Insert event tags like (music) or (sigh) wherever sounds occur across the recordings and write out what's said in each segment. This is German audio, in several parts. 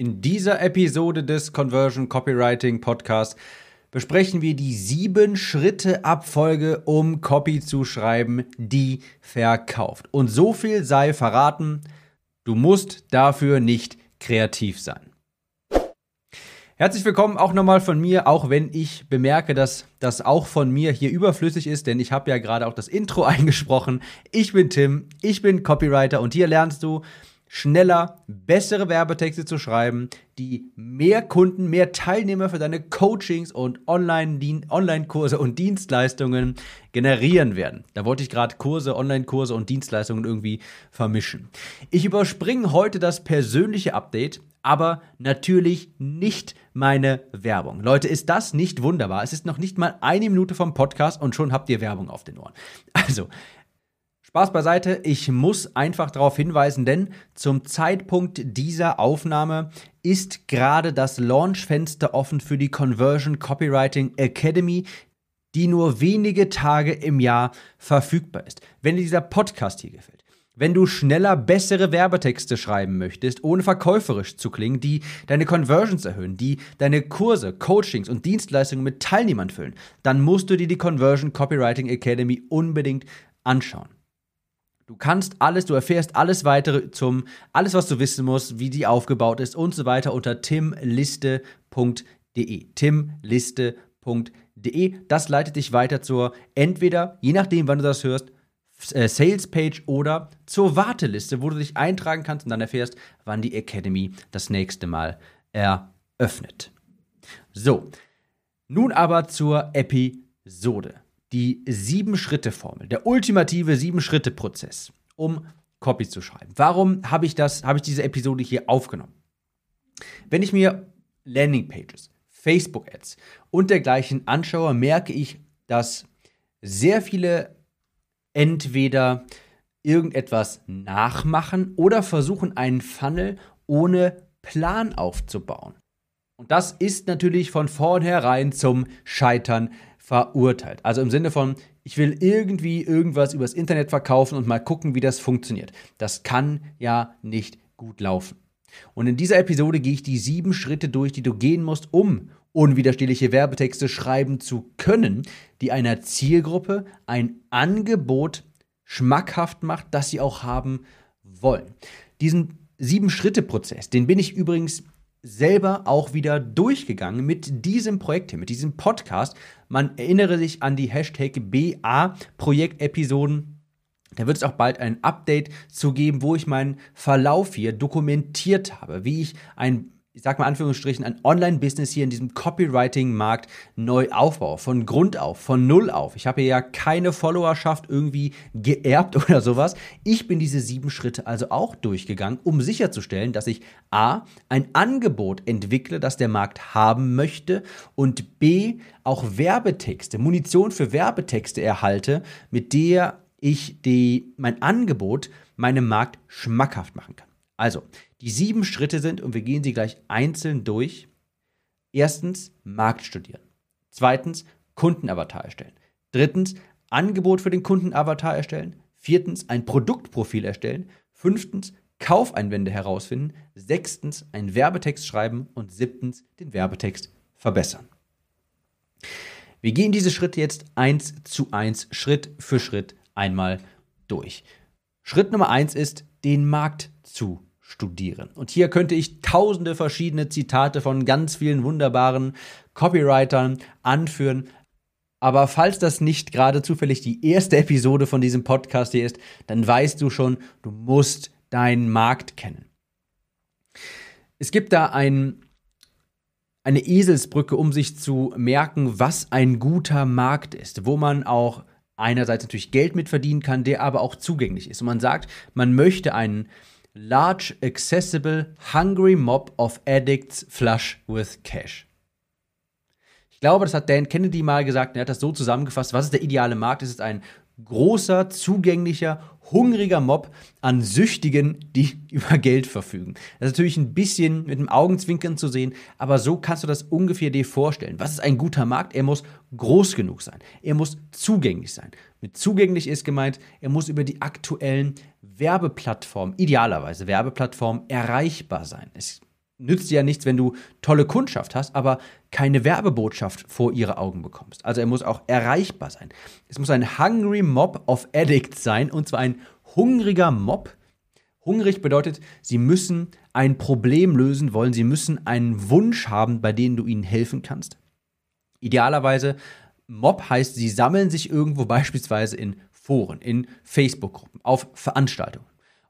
In dieser Episode des Conversion Copywriting Podcasts besprechen wir die sieben Schritte Abfolge, um Copy zu schreiben, die verkauft. Und so viel sei verraten, du musst dafür nicht kreativ sein. Herzlich willkommen auch nochmal von mir, auch wenn ich bemerke, dass das auch von mir hier überflüssig ist, denn ich habe ja gerade auch das Intro (laughs) eingesprochen. Ich bin Tim, ich bin Copywriter und hier lernst du, schneller, bessere Werbetexte zu schreiben, die mehr Kunden, mehr Teilnehmer für deine Coachings und Online-Kurse und Dienstleistungen generieren werden. Da wollte ich gerade Kurse, Online-Kurse und Dienstleistungen irgendwie vermischen. Ich überspringe heute das persönliche Update, aber natürlich nicht meine Werbung. Leute, ist das nicht wunderbar? Es ist noch nicht mal eine Minute vom Podcast und schon habt ihr Werbung auf den Ohren. Also, Spaß beiseite, ich muss einfach darauf hinweisen, denn zum Zeitpunkt dieser Aufnahme ist gerade das Launchfenster offen für die Conversion Copywriting Academy, die nur wenige Tage im Jahr verfügbar ist. Wenn dir dieser Podcast hier gefällt, wenn du schneller bessere Werbetexte schreiben möchtest, ohne verkäuferisch zu klingen, die deine Conversions erhöhen, die deine Kurse, Coachings und Dienstleistungen mit Teilnehmern füllen, dann musst du dir die Conversion Copywriting Academy unbedingt anschauen. Du kannst alles, du erfährst alles weitere zum, alles was du wissen musst, wie die aufgebaut ist und so weiter unter timliste.de. timliste.de. Das leitet dich weiter zur, entweder, je nachdem, wann du das hörst, äh, Sales Page oder zur Warteliste, wo du dich eintragen kannst und dann erfährst, wann die Academy das nächste Mal eröffnet. So, nun aber zur Episode die Sieben-Schritte-Formel, der ultimative Sieben-Schritte-Prozess, um Copies zu schreiben. Warum habe ich das, ich diese Episode hier aufgenommen? Wenn ich mir Landingpages, Facebook-Ads und dergleichen anschaue, merke ich, dass sehr viele entweder irgendetwas nachmachen oder versuchen, einen Funnel ohne Plan aufzubauen. Und das ist natürlich von vornherein zum Scheitern verurteilt. Also im Sinne von, ich will irgendwie irgendwas übers Internet verkaufen und mal gucken, wie das funktioniert. Das kann ja nicht gut laufen. Und in dieser Episode gehe ich die sieben Schritte durch, die du gehen musst, um unwiderstehliche Werbetexte schreiben zu können, die einer Zielgruppe ein Angebot schmackhaft macht, das sie auch haben wollen. Diesen Sieben-Schritte-Prozess, den bin ich übrigens selber auch wieder durchgegangen mit diesem Projekt hier, mit diesem Podcast. Man erinnere sich an die Hashtag BA-Projektepisoden. Da wird es auch bald ein Update zu geben, wo ich meinen Verlauf hier dokumentiert habe, wie ich ein ich sag mal Anführungsstrichen, ein Online-Business hier in diesem Copywriting-Markt neu aufbaue, von Grund auf, von Null auf. Ich habe ja keine Followerschaft irgendwie geerbt (laughs) oder sowas. Ich bin diese sieben Schritte also auch durchgegangen, um sicherzustellen, dass ich A, ein Angebot entwickle, das der Markt haben möchte und B, auch Werbetexte, Munition für Werbetexte erhalte, mit der ich die, mein Angebot meinem Markt schmackhaft machen kann. Also, die sieben Schritte sind, und wir gehen sie gleich einzeln durch. Erstens, Markt studieren. Zweitens, Kundenavatar erstellen. Drittens, Angebot für den Kundenavatar erstellen. Viertens, ein Produktprofil erstellen. Fünftens, Kaufeinwände herausfinden. Sechstens, einen Werbetext schreiben. Und siebtens, den Werbetext verbessern. Wir gehen diese Schritte jetzt eins zu eins, Schritt für Schritt einmal durch. Schritt Nummer eins ist, den Markt zu studieren. Und hier könnte ich tausende verschiedene Zitate von ganz vielen wunderbaren Copywritern anführen. Aber falls das nicht gerade zufällig die erste Episode von diesem Podcast hier ist, dann weißt du schon, du musst deinen Markt kennen. Es gibt da ein, eine Eselsbrücke, um sich zu merken, was ein guter Markt ist, wo man auch einerseits natürlich Geld mit verdienen kann, der aber auch zugänglich ist. Und man sagt, man möchte einen Large Accessible Hungry Mob of Addicts Flush with Cash. Ich glaube, das hat Dan Kennedy mal gesagt, er hat das so zusammengefasst, was ist der ideale Markt? Es ist ein großer, zugänglicher, hungriger Mob an Süchtigen, die (laughs) über Geld verfügen. Das ist natürlich ein bisschen mit dem Augenzwinkern zu sehen, aber so kannst du das ungefähr dir vorstellen. Was ist ein guter Markt? Er muss groß genug sein. Er muss zugänglich sein. Mit zugänglich ist gemeint, er muss über die aktuellen Werbeplattformen, idealerweise Werbeplattformen, erreichbar sein. Es nützt dir ja nichts, wenn du tolle Kundschaft hast, aber keine Werbebotschaft vor ihre Augen bekommst. Also er muss auch erreichbar sein. Es muss ein Hungry Mob of Addicts sein und zwar ein hungriger Mob. Hungrig bedeutet, sie müssen ein Problem lösen wollen, sie müssen einen Wunsch haben, bei dem du ihnen helfen kannst. Idealerweise Mob heißt, sie sammeln sich irgendwo beispielsweise in Foren, in Facebook-Gruppen, auf Veranstaltungen.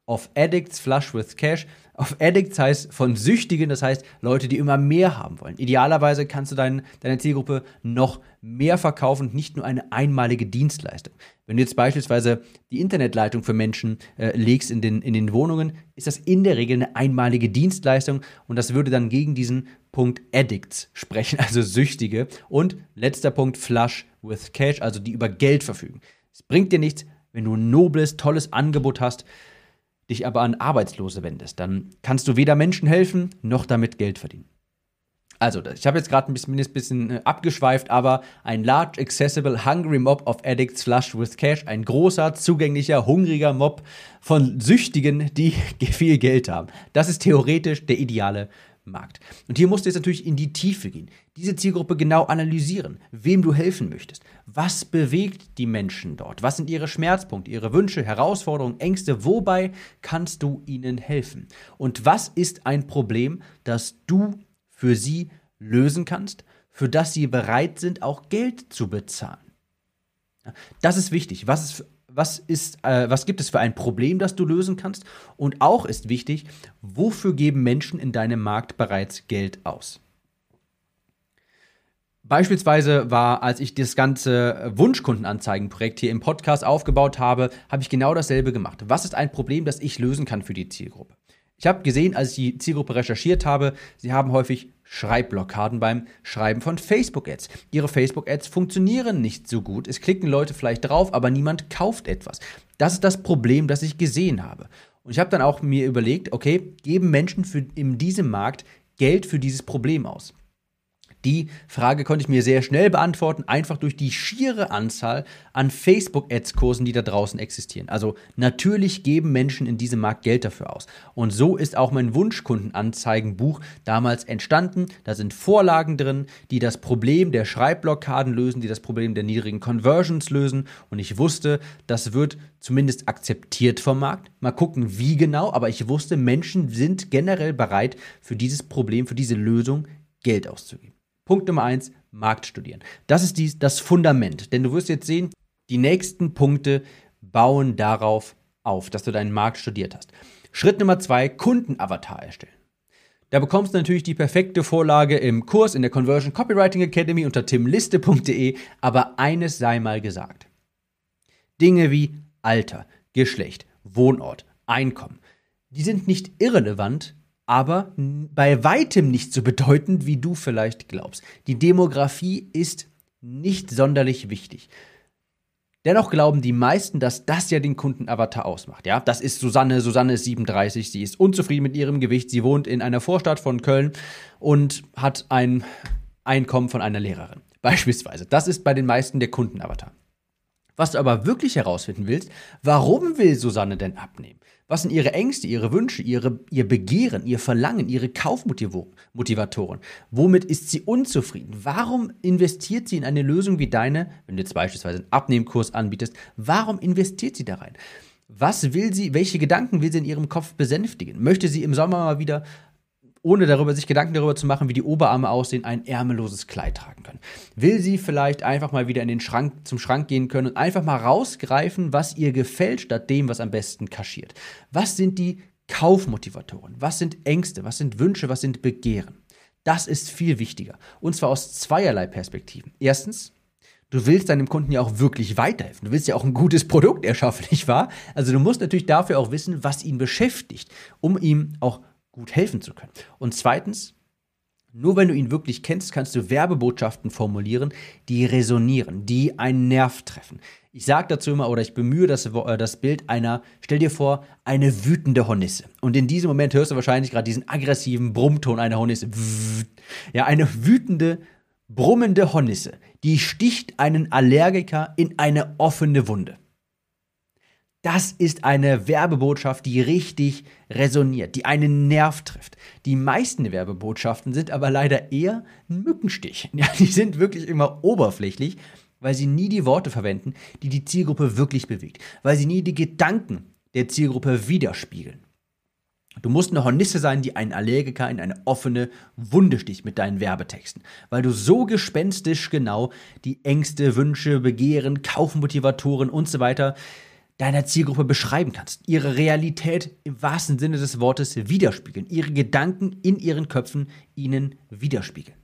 Of Addicts Flush with Cash. Of Addicts heißt von Süchtigen, das heißt Leute, die immer mehr haben wollen. Idealerweise kannst du dein, deine Zielgruppe noch mehr verkaufen und nicht nur eine einmalige Dienstleistung. Wenn du jetzt beispielsweise die Internetleitung für Menschen äh, legst in den, in den Wohnungen, ist das in der Regel eine einmalige Dienstleistung und das würde dann gegen diesen Punkt Addicts sprechen, (laughs) also Süchtige. Und letzter Punkt Flush with Cash, also die über Geld verfügen. Es bringt dir nichts, wenn du ein nobles, tolles Angebot hast, dich aber an Arbeitslose wendest. Dann kannst du weder Menschen helfen, noch damit Geld verdienen. Also, ich habe jetzt gerade ein bisschen, ein bisschen äh, abgeschweift, aber ein large, accessible, hungry mob of addicts flushed with cash, ein großer, zugänglicher, hungriger Mob von Süchtigen, die (laughs) viel Geld haben. Das ist theoretisch der ideale Markt. Und hier musst du jetzt natürlich in die Tiefe gehen, diese Zielgruppe genau analysieren, wem du helfen möchtest. Was bewegt die Menschen dort? Was sind ihre Schmerzpunkte, ihre Wünsche, Herausforderungen, Ängste? Wobei kannst du ihnen helfen? Und was ist ein Problem, das du für sie lösen kannst, für das sie bereit sind, auch Geld zu bezahlen? Das ist wichtig. Was ist was, ist, äh, was gibt es für ein Problem, das du lösen kannst? Und auch ist wichtig, wofür geben Menschen in deinem Markt bereits Geld aus? Beispielsweise war, als ich das ganze Wunschkundenanzeigenprojekt hier im Podcast aufgebaut habe, habe ich genau dasselbe gemacht. Was ist ein Problem, das ich lösen kann für die Zielgruppe? Ich habe gesehen, als ich die Zielgruppe recherchiert habe, sie haben häufig Schreibblockaden beim Schreiben von Facebook-Ads. Ihre Facebook-Ads funktionieren nicht so gut. Es klicken Leute vielleicht drauf, aber niemand kauft etwas. Das ist das Problem, das ich gesehen habe. Und ich habe dann auch mir überlegt, okay, geben Menschen für, in diesem Markt Geld für dieses Problem aus? Die Frage konnte ich mir sehr schnell beantworten, einfach durch die schiere Anzahl an Facebook-Ads-Kursen, die da draußen existieren. Also natürlich geben Menschen in diesem Markt Geld dafür aus. Und so ist auch mein Wunschkundenanzeigenbuch damals entstanden. Da sind Vorlagen drin, die das Problem der Schreibblockaden lösen, die das Problem der niedrigen Conversions lösen. Und ich wusste, das wird zumindest akzeptiert vom Markt. Mal gucken, wie genau, aber ich wusste, Menschen sind generell bereit, für dieses Problem, für diese Lösung Geld auszugeben. Punkt Nummer eins, Markt studieren. Das ist dies, das Fundament. Denn du wirst jetzt sehen, die nächsten Punkte bauen darauf auf, dass du deinen Markt studiert hast. Schritt Nummer zwei, Kundenavatar erstellen. Da bekommst du natürlich die perfekte Vorlage im Kurs in der Conversion Copywriting Academy unter timliste.de, aber eines sei mal gesagt. Dinge wie Alter, Geschlecht, Wohnort, Einkommen, die sind nicht irrelevant, aber bei weitem nicht so bedeutend, wie du vielleicht glaubst. Die Demografie ist nicht sonderlich wichtig. Dennoch glauben die meisten, dass das ja den Kundenavatar ausmacht. Ja, das ist Susanne. Susanne ist 37. Sie ist unzufrieden mit ihrem Gewicht. Sie wohnt in einer Vorstadt von Köln und hat ein Einkommen von einer Lehrerin. Beispielsweise. Das ist bei den meisten der Kundenavatar. Was du aber wirklich herausfinden willst, warum will Susanne denn abnehmen? Was sind ihre Ängste, ihre Wünsche, ihre, ihr Begehren, ihr Verlangen, ihre Kaufmotivatoren? Womit ist sie unzufrieden? Warum investiert sie in eine Lösung wie deine, wenn du jetzt beispielsweise einen Abnehmkurs anbietest? Warum investiert sie da rein? Was will sie, welche Gedanken will sie in ihrem Kopf besänftigen? Möchte sie im Sommer mal wieder ohne darüber sich Gedanken darüber zu machen, wie die Oberarme aussehen, ein ärmelloses Kleid tragen können. Will sie vielleicht einfach mal wieder in den Schrank zum Schrank gehen können und einfach mal rausgreifen, was ihr gefällt, statt dem, was am besten kaschiert. Was sind die Kaufmotivatoren? Was sind Ängste? Was sind Wünsche? Was sind Begehren? Das ist viel wichtiger. Und zwar aus zweierlei Perspektiven. Erstens, du willst deinem Kunden ja auch wirklich weiterhelfen. Du willst ja auch ein gutes Produkt erschaffen, (laughs) nicht wahr? Also du musst natürlich dafür auch wissen, was ihn beschäftigt, um ihm auch gut helfen zu können. Und zweitens, nur wenn du ihn wirklich kennst, kannst du Werbebotschaften formulieren, die resonieren, die einen Nerv treffen. Ich sage dazu immer, oder ich bemühe das, äh, das Bild einer, stell dir vor, eine wütende Hornisse. Und in diesem Moment hörst du wahrscheinlich gerade diesen aggressiven Brummton einer Hornisse. Ja, eine wütende, brummende Hornisse, die sticht einen Allergiker in eine offene Wunde. Das ist eine Werbebotschaft, die richtig resoniert, die einen Nerv trifft. Die meisten Werbebotschaften sind aber leider eher ein Mückenstich. (laughs) Ja, die sind wirklich immer oberflächlich, weil sie nie die Worte verwenden, die die Zielgruppe wirklich bewegt, weil sie nie die Gedanken der Zielgruppe widerspiegeln. Du musst eine Hornisse sein, die einen Allergiker in eine offene Wunde sticht mit deinen Werbetexten, weil du so gespenstisch genau die Ängste, Wünsche, Begehren, Kaufmotivatoren und so weiter deiner Zielgruppe beschreiben kannst, ihre Realität im wahrsten Sinne des Wortes widerspiegeln, ihre Gedanken in ihren Köpfen ihnen widerspiegeln.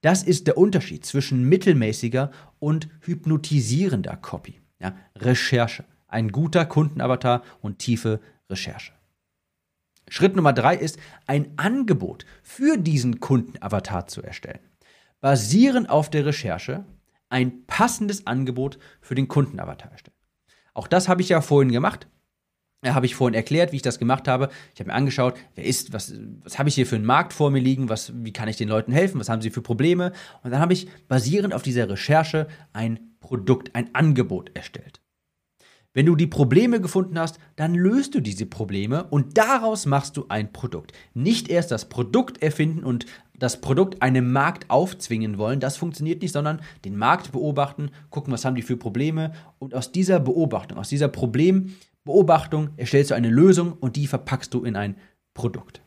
Das ist der Unterschied zwischen mittelmäßiger und hypnotisierender Copy. Ja, Recherche, ein guter Kundenavatar und tiefe Recherche. Schritt Nummer drei ist, ein Angebot für diesen Kundenavatar zu erstellen. Basierend auf der Recherche ein passendes Angebot für den Kundenavatar erstellen. Auch das habe ich ja vorhin gemacht. Habe ich vorhin erklärt, wie ich das gemacht habe. Ich habe mir angeschaut, wer ist, was, was habe ich hier für einen Markt vor mir liegen, was, wie kann ich den Leuten helfen, was haben sie für Probleme. Und dann habe ich basierend auf dieser Recherche ein Produkt, ein Angebot erstellt. Wenn du die Probleme gefunden hast, dann löst du diese Probleme und daraus machst du ein Produkt. Nicht erst das Produkt erfinden und das Produkt einem Markt aufzwingen wollen, das funktioniert nicht, sondern den Markt beobachten, gucken, was haben die für Probleme und aus dieser Beobachtung, aus dieser Problembeobachtung erstellst du eine Lösung und die verpackst du in ein Produkt.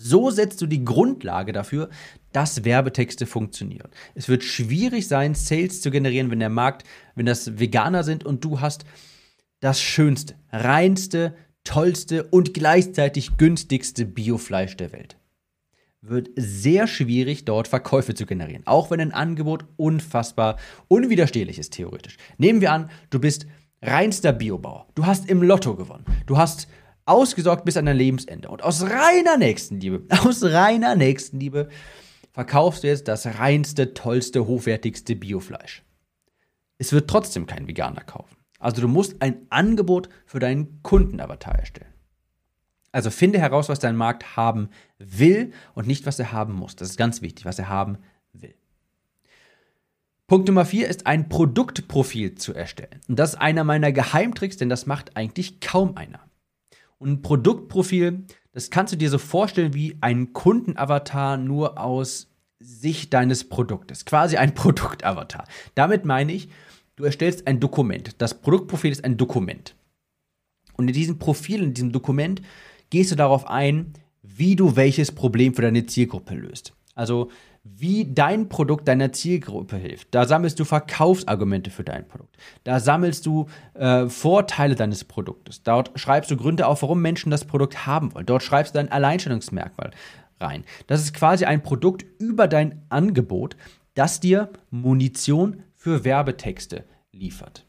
So setzt du die Grundlage dafür, dass Werbetexte funktionieren. Es wird schwierig sein, Sales zu generieren, wenn der Markt, wenn das Veganer sind und du hast das schönste, reinste, tollste und gleichzeitig günstigste Biofleisch der Welt. Wird sehr schwierig, dort Verkäufe zu generieren, auch wenn ein Angebot unfassbar unwiderstehlich ist, theoretisch. Nehmen wir an, du bist reinster Biobauer. Du hast im Lotto gewonnen. Du hast ausgesorgt bis an dein Lebensende. Und aus reiner Nächstenliebe, (laughs) aus reiner Nächstenliebe verkaufst du jetzt das reinste, tollste, hochwertigste Biofleisch. Es wird trotzdem kein Veganer kaufen. Also du musst ein Angebot für deinen Kundenavatar erstellen. Also finde heraus, was dein Markt haben will und nicht, was er haben muss. Das ist ganz wichtig, was er haben will. Punkt Nummer vier ist ein Produktprofil zu erstellen. Und das ist einer meiner Geheimtricks, denn das macht eigentlich kaum einer. Und ein Produktprofil, das kannst du dir so vorstellen wie ein Kundenavatar nur aus Sicht deines Produktes. Quasi ein (laughs) Produktavatar. Damit meine ich, du erstellst ein Dokument. Das Produktprofil ist ein Dokument. Und in diesem Profil, in diesem Dokument, gehst du darauf ein, wie du welches Problem für deine Zielgruppe löst. Also wie dein Produkt deiner Zielgruppe hilft. Da sammelst du Verkaufsargumente für dein Produkt. Da sammelst du äh, Vorteile deines Produktes. Dort schreibst du Gründe auf, warum Menschen das Produkt haben wollen. Dort schreibst du dein Alleinstellungsmerkmal rein. Das ist quasi ein Produkt über dein Angebot, das dir Munition für Werbetexte liefert.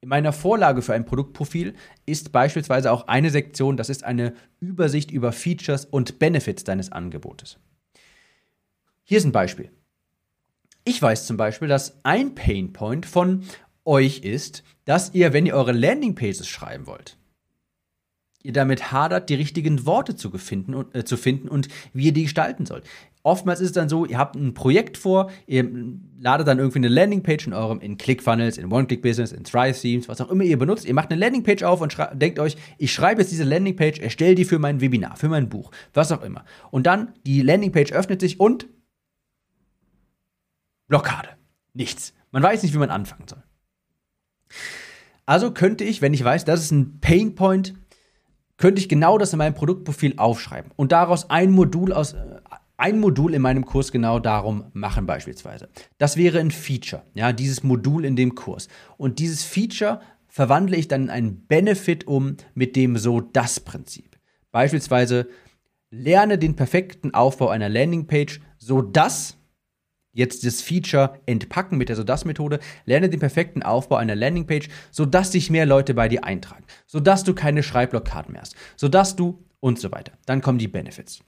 In meiner Vorlage für ein Produktprofil ist beispielsweise auch eine Sektion, das ist eine Übersicht über Features und Benefits deines Angebotes. Hier ist ein Beispiel. Ich weiß zum Beispiel, dass ein Painpoint von euch ist, dass ihr, wenn ihr eure Landingpages schreiben wollt, ihr damit hadert, die richtigen Worte zu finden, und, äh, zu finden und wie ihr die gestalten sollt. Oftmals ist es dann so, ihr habt ein Projekt vor, ihr ladet dann irgendwie eine Landingpage in eurem, in ClickFunnels, in One-Click-Business, in Thrive-Themes, was auch immer ihr benutzt. Ihr macht eine Landingpage auf und denkt euch, ich schreibe jetzt diese Landingpage, erstelle die für mein Webinar, für mein Buch, was auch immer. Und dann, die Landingpage öffnet sich und Blockade. Nichts. Man weiß nicht, wie man anfangen soll. Also könnte ich, wenn ich weiß, das ist ein Painpoint, könnte ich genau das in meinem Produktprofil aufschreiben und daraus ein Modul aus äh, ein Modul in meinem Kurs genau darum machen beispielsweise. Das wäre ein Feature, ja, dieses Modul in dem Kurs. Und dieses Feature verwandle ich dann in einen Benefit um mit dem so das Prinzip. Beispielsweise lerne den perfekten Aufbau einer Landingpage, so dass jetzt das Feature entpacken mit der SODAS-Methode, lerne den perfekten Aufbau einer Landingpage, sodass sich mehr Leute bei dir eintragen, sodass du keine Schreibblockaden mehr hast, sodass du und so weiter. Dann kommen die Benefits.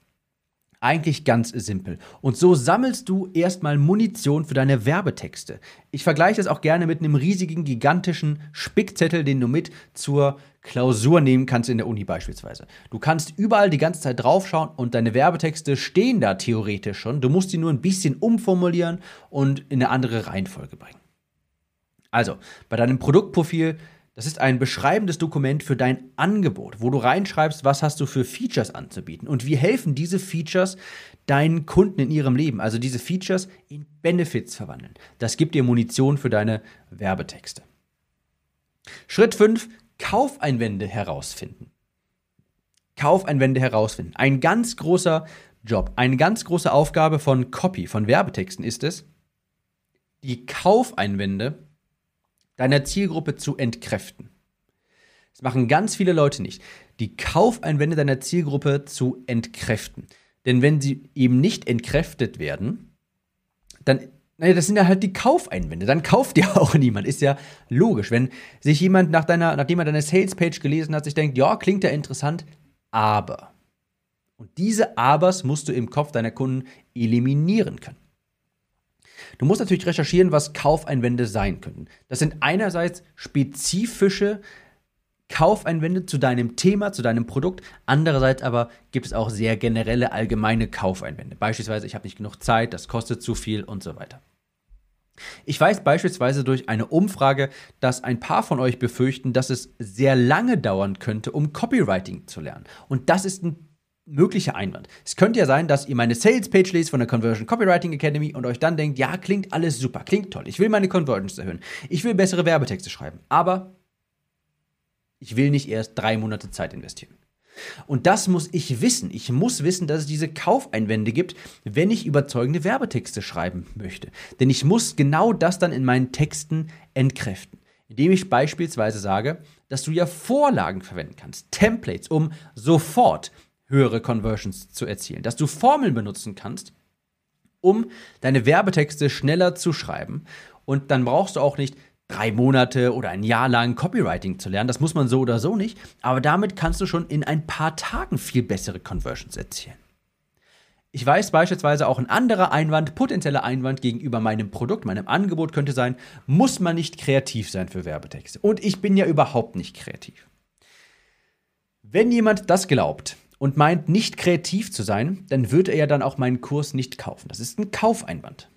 Eigentlich ganz simpel. Und so sammelst du erstmal Munition für deine Werbetexte. Ich vergleiche das auch gerne mit einem riesigen, gigantischen Spickzettel, den du mit zur Klausur nehmen kannst in der Uni beispielsweise. Du kannst überall die ganze Zeit draufschauen und deine Werbetexte stehen da theoretisch schon. Du musst die nur ein bisschen umformulieren und in eine andere Reihenfolge bringen. Also, bei deinem Produktprofil Das ist ein beschreibendes Dokument für dein Angebot, wo du reinschreibst, was hast du für Features anzubieten und wie helfen diese Features deinen Kunden in ihrem Leben, also diese Features in Benefits verwandeln. Das gibt dir Munition für deine Werbetexte. Schritt 5, Kaufeinwände herausfinden. Kaufeinwände herausfinden. Ein ganz großer Job, eine ganz große Aufgabe von Copy, von Werbetexten ist es, die Kaufeinwände deiner Zielgruppe zu entkräften. Das machen ganz viele Leute nicht. Die Kaufeinwände deiner Zielgruppe zu entkräften. Denn wenn sie eben nicht entkräftet werden, dann, naja, das sind ja halt die Kaufeinwände. Dann kauft ja (laughs) auch niemand. Ist ja logisch. Wenn sich jemand nach deiner, nachdem er deine Salespage gelesen hat, sich denkt, ja, klingt ja interessant, aber. Und diese Abers musst du im Kopf deiner Kunden eliminieren können. Du musst natürlich recherchieren, was Kaufeinwände sein könnten. Das sind einerseits spezifische Kaufeinwände zu deinem Thema, zu deinem Produkt. Andererseits aber gibt es auch sehr generelle, allgemeine Kaufeinwände. Beispielsweise, ich habe nicht genug Zeit, das kostet zu viel und so weiter. Ich weiß beispielsweise durch eine Umfrage, dass ein paar von euch befürchten, dass es sehr lange dauern könnte, um Copywriting zu lernen. Und das ist ein möglicher Einwand. Es könnte ja sein, dass ihr meine Sales Page lest von der Conversion Copywriting Academy und euch dann denkt, ja, klingt alles super, klingt toll. Ich will meine Conversions erhöhen. Ich will bessere Werbetexte schreiben. Aber ich will nicht erst drei Monate Zeit investieren. Und das muss ich wissen. Ich muss wissen, dass es diese Kaufeinwände gibt, wenn ich überzeugende Werbetexte schreiben möchte. Denn ich muss genau das dann in meinen Texten entkräften. Indem ich beispielsweise sage, dass du ja Vorlagen verwenden kannst, Templates, um sofort höhere Conversions zu erzielen. Dass du Formeln benutzen kannst, um deine Werbetexte schneller zu schreiben. Und dann brauchst du auch nicht drei Monate oder ein Jahr lang Copywriting zu lernen. Das muss man so oder so nicht. Aber damit kannst du schon in ein paar Tagen viel bessere Conversions erzielen. Ich weiß beispielsweise auch ein anderer Einwand, potenzieller Einwand gegenüber meinem Produkt, meinem Angebot könnte sein, muss man nicht kreativ sein für Werbetexte. Und ich bin ja überhaupt nicht kreativ. Wenn jemand das glaubt und meint, nicht kreativ zu sein, dann wird er ja dann auch meinen Kurs nicht kaufen. Das ist ein Kaufeinwand.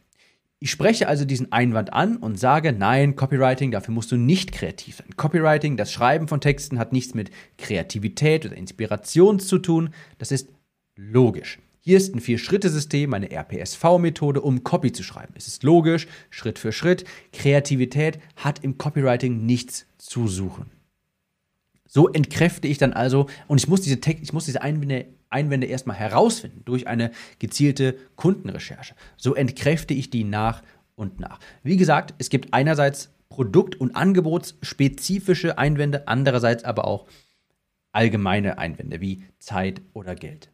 Ich spreche also diesen Einwand an und sage, nein, Copywriting, dafür musst du nicht kreativ sein. Copywriting, das Schreiben von Texten hat nichts mit Kreativität oder Inspiration zu tun. Das ist logisch. Hier ist ein Vier-Schritte-System, eine RPSV-Methode, um Copy zu schreiben. Es ist logisch, Schritt für Schritt. Kreativität hat im Copywriting nichts zu suchen. So entkräfte ich dann also, und ich muss diese, Text, ich muss diese Einwände Einwände erstmal herausfinden durch eine gezielte Kundenrecherche. So entkräfte ich die nach und nach. Wie gesagt, es gibt einerseits Produkt- und Angebotsspezifische Einwände, andererseits aber auch allgemeine Einwände wie Zeit oder Geld.